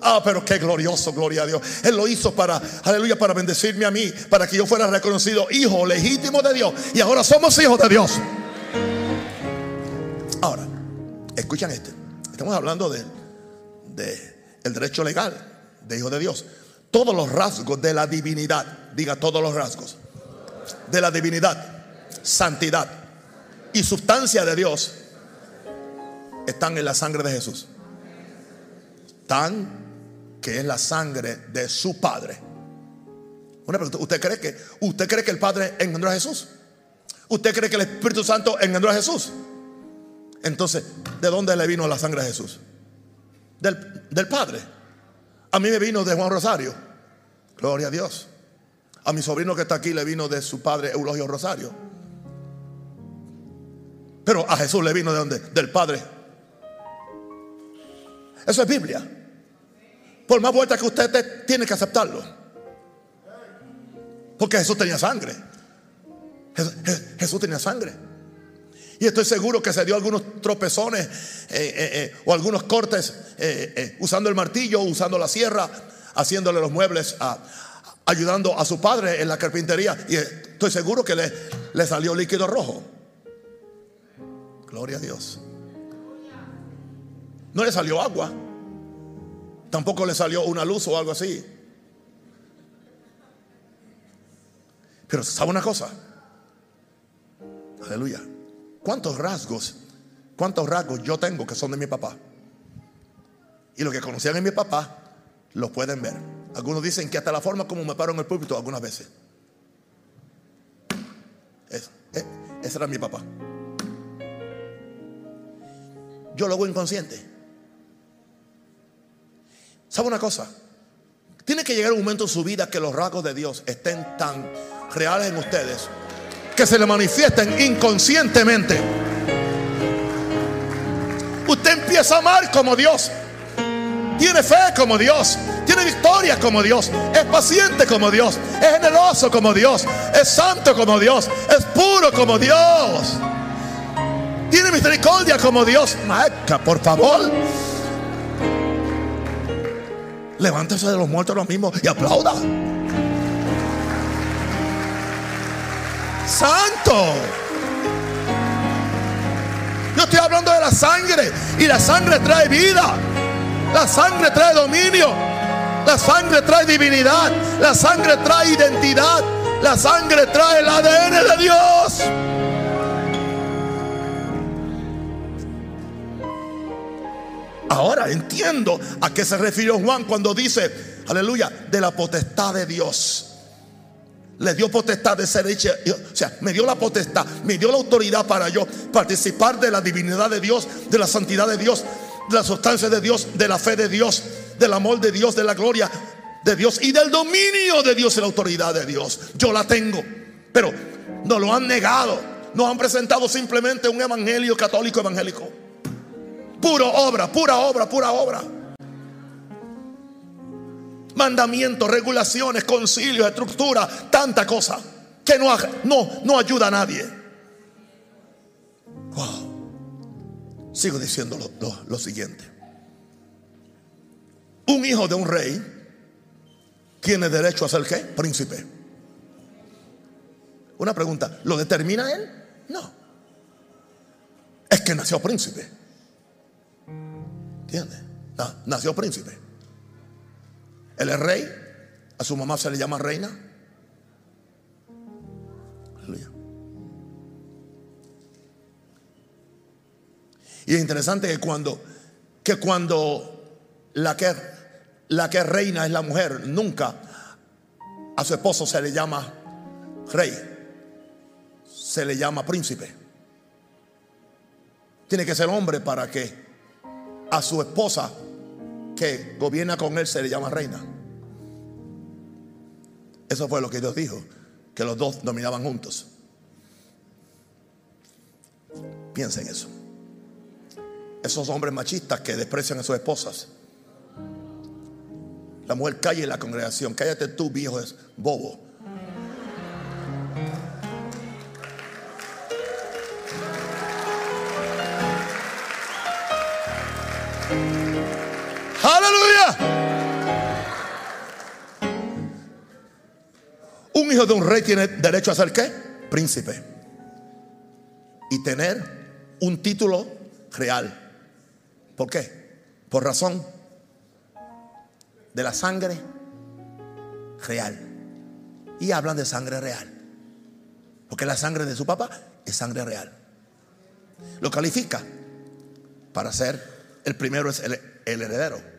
Ah, pero qué glorioso, gloria a Dios. Él lo hizo para, aleluya, para bendecirme a mí, para que yo fuera reconocido hijo legítimo de Dios. Y ahora somos hijos de Dios. Ahora, escuchan este. Estamos hablando de, de el derecho legal de hijo de Dios. Todos los rasgos de la divinidad, diga todos los rasgos de la divinidad, santidad y sustancia de Dios están en la sangre de Jesús. Tan que es la sangre de su Padre. Una pregunta, ¿usted cree que usted cree que el Padre engendró a Jesús? ¿Usted cree que el Espíritu Santo engendró a Jesús? Entonces, ¿de dónde le vino la sangre de Jesús? del, Padre. A mí me vino de Juan Rosario. Gloria a Dios. A mi sobrino que está aquí le vino de su padre Eulogio Rosario. Pero a Jesús le vino de dónde? Del Padre. Eso es Biblia. Por más vuelta que usted tiene que aceptarlo. Porque Jesús tenía sangre. Jesús tenía sangre. Y estoy seguro que se dio algunos tropezones eh, eh, eh, o algunos cortes usando el martillo, usando la sierra, haciéndole los muebles ayudando a su padre en la carpintería y estoy seguro que le salió líquido rojo. Gloria a Dios. No le salió agua. Tampoco le salió una luz o algo así. Pero ¿sabe una cosa? Aleluya. ¿Cuántos rasgos, cuántos rasgos yo tengo que son de mi papá? Y los que conocían a mi papá, los pueden ver. Algunos dicen que hasta la forma como me paro en el púlpito algunas veces. Es, eh, ese era mi papá. Yo lo hago inconsciente. ¿Sabe una cosa? Tiene que llegar un momento en su vida que los rasgos de Dios estén tan reales en ustedes que se le manifiesten inconscientemente. Usted empieza a amar como Dios. Tiene fe como Dios. Tiene victoria como Dios. Es paciente como Dios. Es generoso como Dios. Es santo como Dios. Es puro como Dios. Tiene misericordia como Dios. Maca, por favor. Levántese de los muertos ahora mismo y aplauda. Santo. Yo estoy hablando de la sangre. Y la sangre trae vida. La sangre trae dominio. La sangre trae divinidad. La sangre trae identidad. La sangre trae el ADN de Dios. Ahora entiendo a qué se refirió Juan cuando dice, aleluya, de la potestad de Dios. Le dio potestad de ser hecha, o sea, me dio la potestad, me dio la autoridad para yo participar de la divinidad de Dios, de la santidad de Dios, de la sustancia de Dios, de la fe de Dios, del amor de Dios, de la gloria de Dios y del dominio de Dios y la autoridad de Dios. Yo la tengo, pero no lo han negado. Nos han presentado simplemente un evangelio católico evangélico. Pura obra, pura obra, pura obra. Mandamientos, regulaciones, concilios, estructura, tanta cosa que no, no, no ayuda a nadie. Sigo diciendo lo, siguiente. Un hijo de un rey tiene derecho a ser qué? Príncipe. Una pregunta, ¿lo determina él? No. Es que nació príncipe. ¿Entiendes? nació príncipe. Él es rey. A su mamá se le llama reina. Aleluya. Y es interesante que cuando, que cuando la que, la que reina es la mujer, nunca a su esposo se le llama rey, se le llama príncipe. Tiene que ser hombre para que a su esposa que gobierna con él se le llama reina. Eso fue lo que Dios dijo, que los dos dominaban juntos. Piensen eso. Esos hombres machistas que desprecian a sus esposas. La mujer calle en la congregación. Cállate tú, viejo, es bobo. Un hijo de un rey tiene derecho a ser qué? Príncipe. Y tener un título real. ¿Por qué? Por razón de la sangre real. Y hablan de sangre real. Porque la sangre de su papá es sangre real. Lo califica para ser el primero es el, el heredero.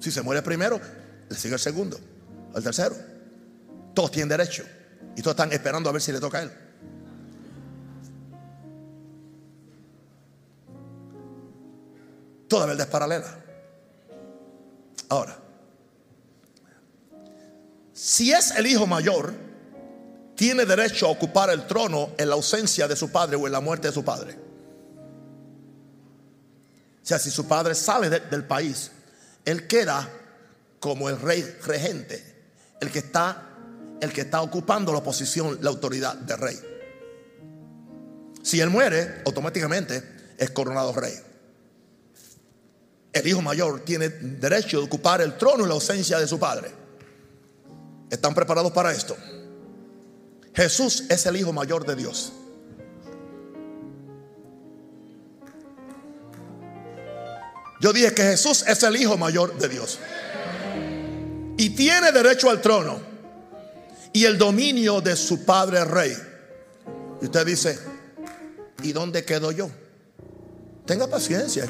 Si se muere primero, le sigue el segundo, el tercero. Todos tienen derecho. Y todos están esperando a ver si le toca a él. Toda verdad es paralela. Ahora, si es el hijo mayor, tiene derecho a ocupar el trono en la ausencia de su padre o en la muerte de su padre. O sea, si su padre sale del país, él queda como el rey regente, el que está el que está ocupando la posición, la autoridad de rey. Si él muere, automáticamente es coronado rey. El hijo mayor tiene derecho de ocupar el trono en la ausencia de su padre. ¿Están preparados para esto? Jesús es el Hijo mayor de Dios. Yo dije que Jesús es el Hijo mayor de Dios. Y tiene derecho al trono y el dominio de su Padre Rey. Y usted dice, ¿y dónde quedo yo? Tenga paciencia,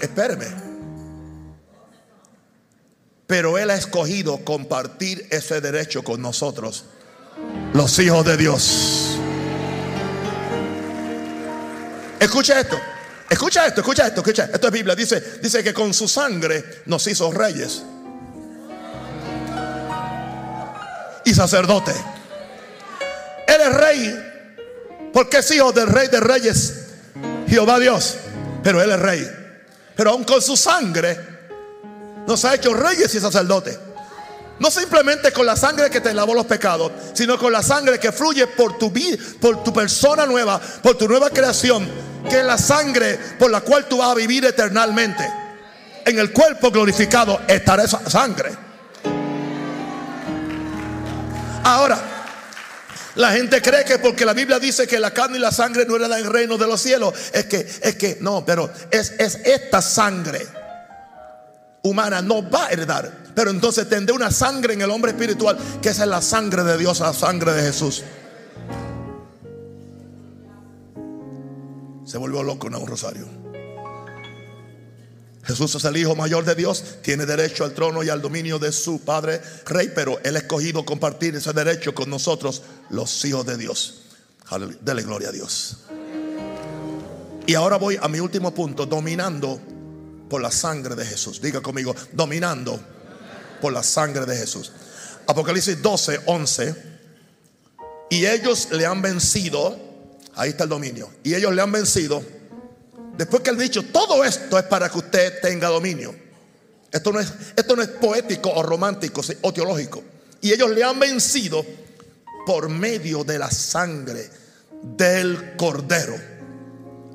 espéreme. Pero Él ha escogido compartir ese derecho con nosotros, los hijos de Dios. Escucha esto, escucha esto, escucha esto, escucha. Esto es Biblia. Dice, dice que con su sangre nos hizo reyes y sacerdote. Él es rey porque es hijo del rey de reyes, Jehová Dios. Pero Él es rey. Pero aún con su sangre nos ha hecho reyes y sacerdotes. No simplemente con la sangre que te lavó los pecados, sino con la sangre que fluye por tu vida, por tu persona nueva, por tu nueva creación, que la sangre por la cual tú vas a vivir eternamente. En el cuerpo glorificado estará esa sangre. Ahora, la gente cree que porque la Biblia dice que la carne y la sangre no heredan el reino de los cielos, es que, es que, no, pero es, es esta sangre humana no va a heredar. Pero entonces tendré una sangre en el hombre espiritual, que esa es la sangre de Dios, la sangre de Jesús. Se volvió loco en un rosario. Jesús es el Hijo mayor de Dios, tiene derecho al trono y al dominio de su Padre Rey, pero Él ha escogido compartir ese derecho con nosotros, los hijos de Dios. Dele gloria a Dios. Y ahora voy a mi último punto, dominando por la sangre de Jesús. Diga conmigo, dominando por la sangre de Jesús. Apocalipsis 12, 11. Y ellos le han vencido, ahí está el dominio, y ellos le han vencido Después que él ha dicho, todo esto es para que usted tenga dominio. Esto no es, esto no es poético o romántico o teológico. Y ellos le han vencido por medio de la sangre del cordero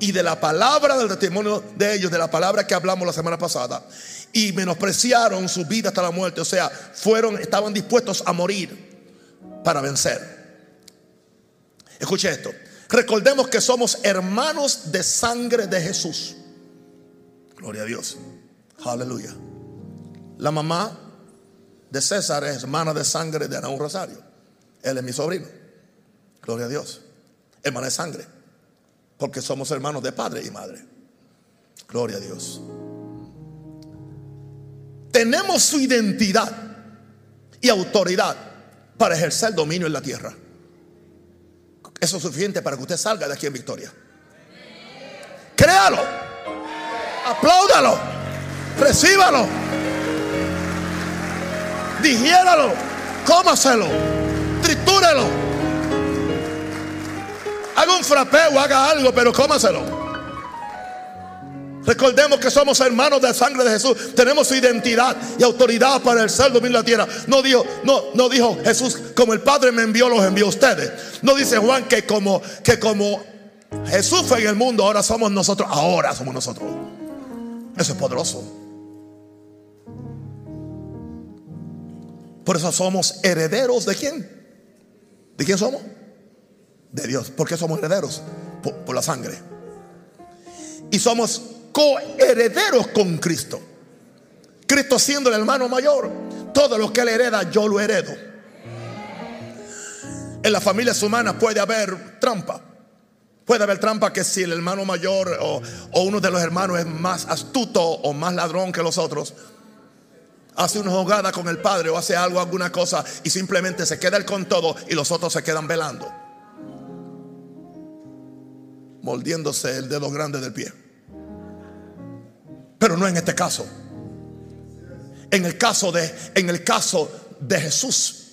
y de la palabra del testimonio de ellos, de la palabra que hablamos la semana pasada. Y menospreciaron su vida hasta la muerte. O sea, fueron, estaban dispuestos a morir para vencer. Escuche esto. Recordemos que somos hermanos de sangre de Jesús. Gloria a Dios. Aleluya. La mamá de César es hermana de sangre de Anaún Rosario. Él es mi sobrino. Gloria a Dios. Hermana de sangre. Porque somos hermanos de padre y madre. Gloria a Dios. Tenemos su identidad y autoridad para ejercer dominio en la tierra. Eso es suficiente para que usted salga de aquí en victoria. Créalo. Apláudalo. Recíbalo. Digiéralo. Cómaselo. Tritúrelo. Haga un frapeo, haga algo, pero cómaselo. Recordemos que somos hermanos de sangre de Jesús. Tenemos su identidad y autoridad para el ser dominio de la tierra. No dijo, no, no dijo Jesús, como el Padre me envió, los envió a ustedes. No dice Juan que como, que como Jesús fue en el mundo, ahora somos nosotros. Ahora somos nosotros. Eso es poderoso. Por eso somos herederos de quién? ¿De quién somos? De Dios. ¿Por qué somos herederos? Por, por la sangre. Y somos coherederos con Cristo. Cristo siendo el hermano mayor, todo lo que él hereda, yo lo heredo. En las familias humanas puede haber trampa. Puede haber trampa que si el hermano mayor o, uno de los hermanos es más astuto o más ladrón que los otros, hace una jugada con el padre o hace algo, alguna cosa y simplemente se queda él con todo y los otros se quedan velando, mordiéndose el dedo grande del pie. Pero no en este caso. En el caso de, en el caso de Jesús,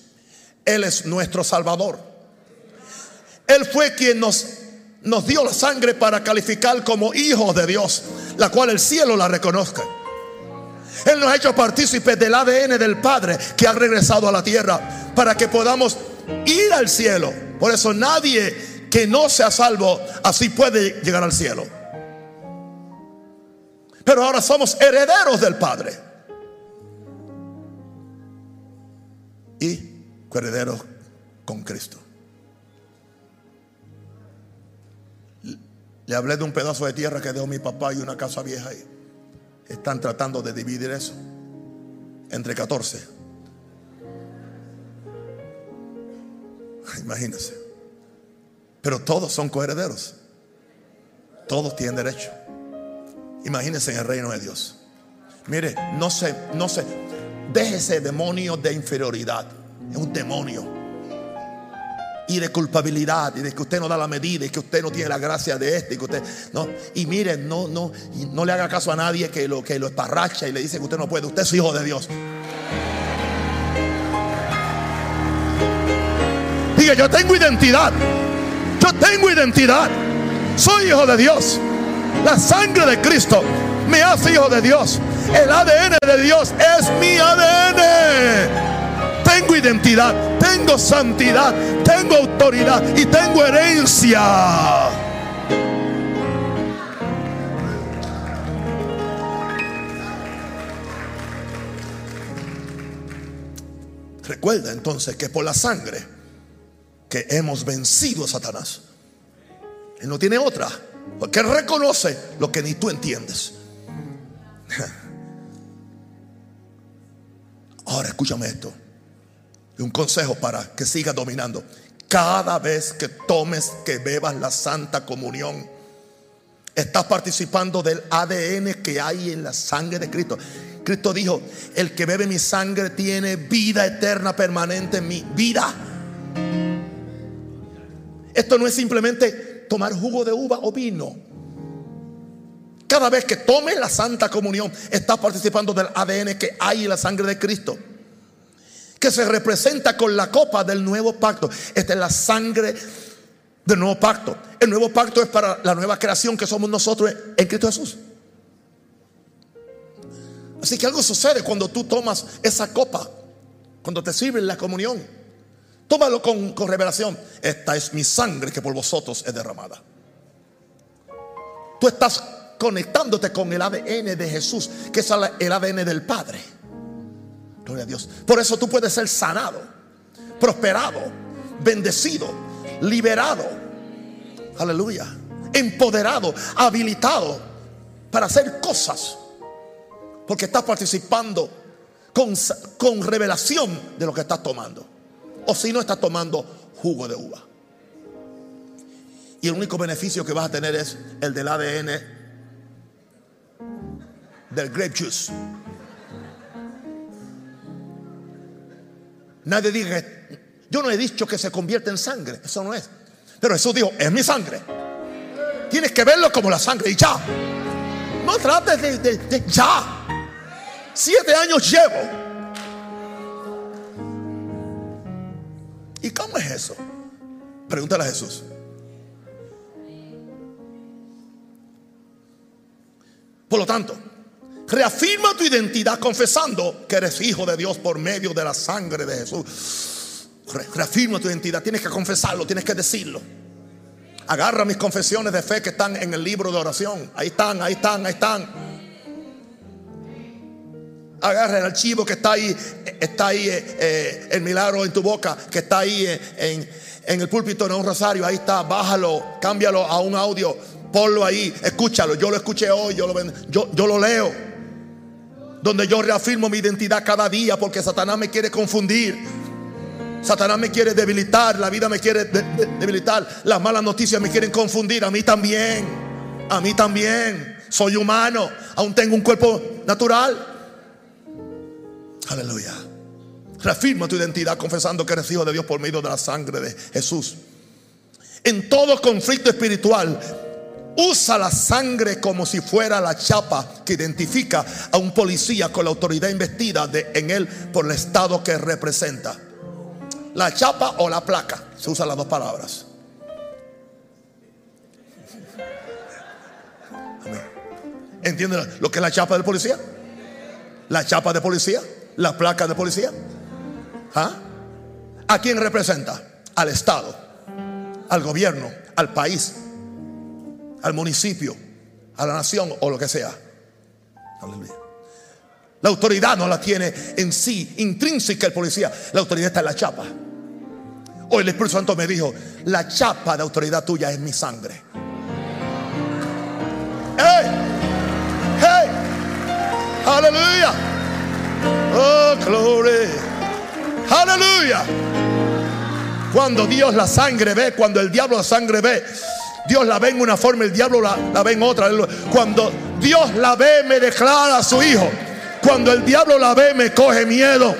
Él es nuestro Salvador. Él fue quien nos, nos dio la sangre para calificar como hijos de Dios, la cual el cielo la reconozca. Él nos ha hecho partícipes del ADN del Padre que ha regresado a la tierra para que podamos ir al cielo. Por eso nadie que no sea salvo así puede llegar al cielo. Pero ahora somos herederos del Padre. Y coherederos con Cristo. Le hablé de un pedazo de tierra que dejó mi papá y una casa vieja ahí. Están tratando de dividir eso entre 14. Imagínense. Pero todos son coherederos. Todos tienen derecho. Imagínense en el reino de Dios. Mire, no se, no se, déjese demonio de inferioridad. Es un demonio. Y de culpabilidad y de que usted no da la medida y que usted no tiene la gracia de este y que usted no. Y mire no no no le haga caso a nadie que lo que lo esparracha y le dice que usted no puede. Usted es hijo de Dios. Diga yo tengo identidad. Yo tengo identidad. Soy hijo de Dios la sangre de Cristo me hace hijo de Dios el ADN de Dios es mi ADN tengo identidad, tengo santidad, tengo autoridad y tengo herencia. Recuerda entonces que por la sangre que hemos vencido a Satanás. Él no tiene otra, porque reconoce lo que ni tú entiendes. Ahora escúchame esto un consejo para que siga dominando. Cada vez que tomes, que bebas la Santa Comunión, estás participando del ADN que hay en la sangre de Cristo. Cristo dijo, el que bebe mi sangre tiene vida eterna permanente en mi vida. Esto no es simplemente tomar jugo de uva o vino. Cada vez que tomes la Santa Comunión, estás participando del ADN que hay en la sangre de Cristo que se representa con la copa del nuevo pacto. Esta es la sangre del nuevo pacto. El nuevo pacto es para la nueva creación que somos nosotros en Cristo Jesús. Así que algo sucede cuando tú tomas esa copa, cuando te sirven la comunión. Tómalo con, con revelación. Esta es mi sangre que por vosotros es derramada. Tú estás conectándote con el ADN de Jesús, que es el ADN del Padre. Gloria a Dios. Por eso tú puedes ser sanado, prosperado, bendecido, liberado. Aleluya. Empoderado, habilitado para hacer cosas. Porque estás participando con, con revelación de lo que estás tomando. O si no estás tomando jugo de uva. Y el único beneficio que vas a tener es el del ADN del grape juice. Nadie diga, yo no he dicho que se convierte en sangre, eso no es. Pero Jesús dijo, es mi sangre. Tienes que verlo como la sangre y ya. No trates de, ya. Siete años llevo. ¿Y cómo es eso? Pregúntale a Jesús. Por lo tanto, Reafirma tu identidad confesando que eres hijo de Dios por medio de la sangre de Jesús. Reafirma tu identidad. Tienes que confesarlo, tienes que decirlo. Agarra mis confesiones de fe que están en el libro de oración. Ahí están, ahí están, ahí están. Agarra el archivo que está ahí, está ahí eh, eh, el milagro en tu boca, que está ahí eh, en, el púlpito de un rosario. Ahí está, bájalo, cámbialo a un audio, ponlo ahí, escúchalo. Yo lo escuché hoy, yo lo, yo, yo lo leo donde yo reafirmo mi identidad cada día porque Satanás me quiere confundir. Satanás me quiere debilitar, la vida me quiere debilitar, las malas noticias me quieren confundir, a mí también, a mí también. Soy humano, aún tengo un cuerpo natural. Aleluya. Reafirma tu identidad confesando que eres hijo de Dios por medio de la sangre de Jesús. En todo conflicto espiritual, usa la sangre como si fuera la chapa que identifica a un policía con la autoridad investida en él por el estado que representa. La chapa o la placa, se usan las dos palabras. ¿Entienden lo que es la chapa del policía? La chapa de policía, la placa de policía. ¿Ah? ¿A quién representa? Al Estado, al gobierno, al país, al municipio, a la nación o lo que sea. La autoridad no la tiene en sí, intrínseca el policía. La autoridad está en la chapa. Hoy el Espíritu Santo me dijo, la chapa de autoridad tuya es mi sangre. ¡Hey! ¡Hey! ¡Aleluya! ¡Oh, gloria! ¡Aleluya! Cuando Dios la sangre ve, cuando el diablo la sangre ve, Dios la ve en una forma, el diablo la, la ve en otra. Cuando Dios la ve, me declara a su hijo. Cuando el diablo la ve, me coge miedo.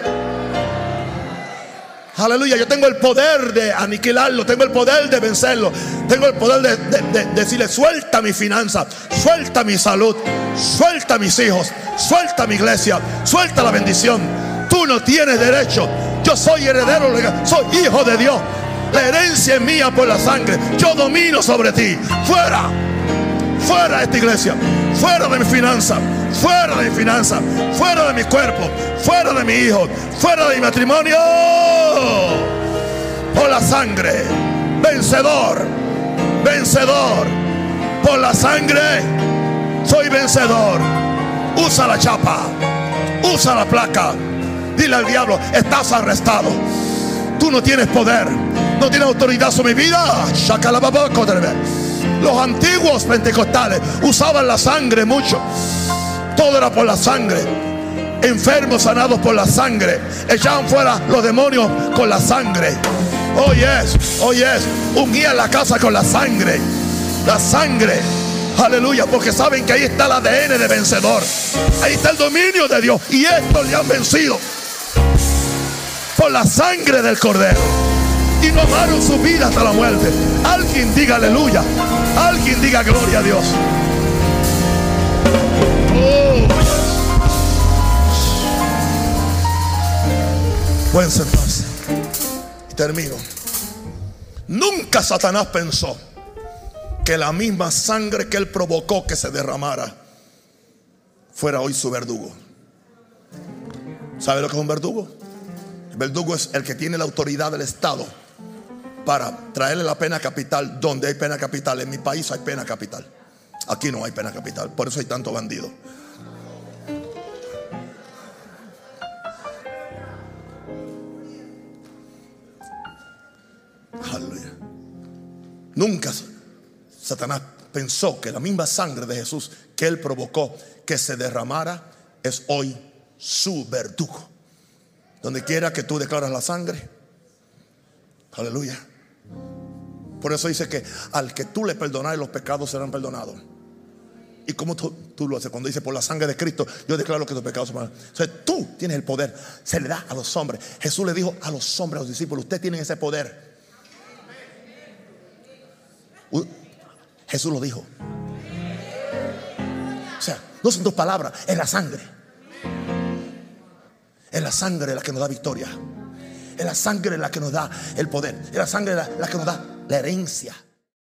Aleluya, yo tengo el poder de aniquilarlo, tengo el poder de vencerlo, tengo el poder de, decirle, suelta mi finanza, suelta mi salud, suelta mis hijos, suelta mi iglesia, suelta la bendición. Tú no tienes derecho, yo soy heredero soy hijo de Dios. La herencia es mía por la sangre, yo domino sobre ti. Fuera, fuera de esta iglesia, fuera de mi finanza, fuera de mi finanza, fuera de mi cuerpo, fuera de mi hijo, fuera de mi matrimonio. Por la sangre, vencedor, vencedor. Por la sangre, soy vencedor. Usa la chapa, usa la placa. Dile al diablo, estás arrestado. Tú no tienes poder, no tienes autoridad sobre mi vida. Los antiguos pentecostales usaban la sangre mucho. Todo era por la sangre. Enfermos sanados por la sangre. Echaban fuera los demonios con la sangre. Oh yes, oh yes. Ungían la casa con la sangre. La sangre. Aleluya, porque saben que ahí está el ADN de vencedor. Ahí está el dominio de Dios. Y estos le han vencido por la sangre del cordero. Y no amaron su vida hasta la muerte. Alguien diga aleluya. Alguien diga gloria a Dios. Pueden sentarse. Y termino. Nunca Satanás pensó que la misma sangre que él provocó que se derramara fuera hoy su verdugo. ¿Sabe lo que es un verdugo? El verdugo es el que tiene la autoridad del Estado para traerle la pena capital donde hay pena capital. En mi país hay pena capital. Aquí no hay pena capital. Por eso hay tanto bandido. Nunca Satanás pensó que la misma sangre de Jesús que él provocó que se derramara es hoy su verdugo. Donde quiera que tú declaras la sangre. Aleluya. Por eso dice que al que tú le perdonares los pecados serán perdonados. ¿Y cómo tú, lo haces? Cuando dice por la sangre de Cristo, yo declaro que tus pecados son perdonados. Sea, tú tienes el poder. Se le da a los hombres. Jesús le dijo a los hombres, a los discípulos, ustedes tienen ese poder. Jesús lo dijo. O sea, no son dos palabras, es la sangre. Es la sangre la que nos da victoria. Es la sangre la que nos da el poder. Es la sangre la que nos da la herencia.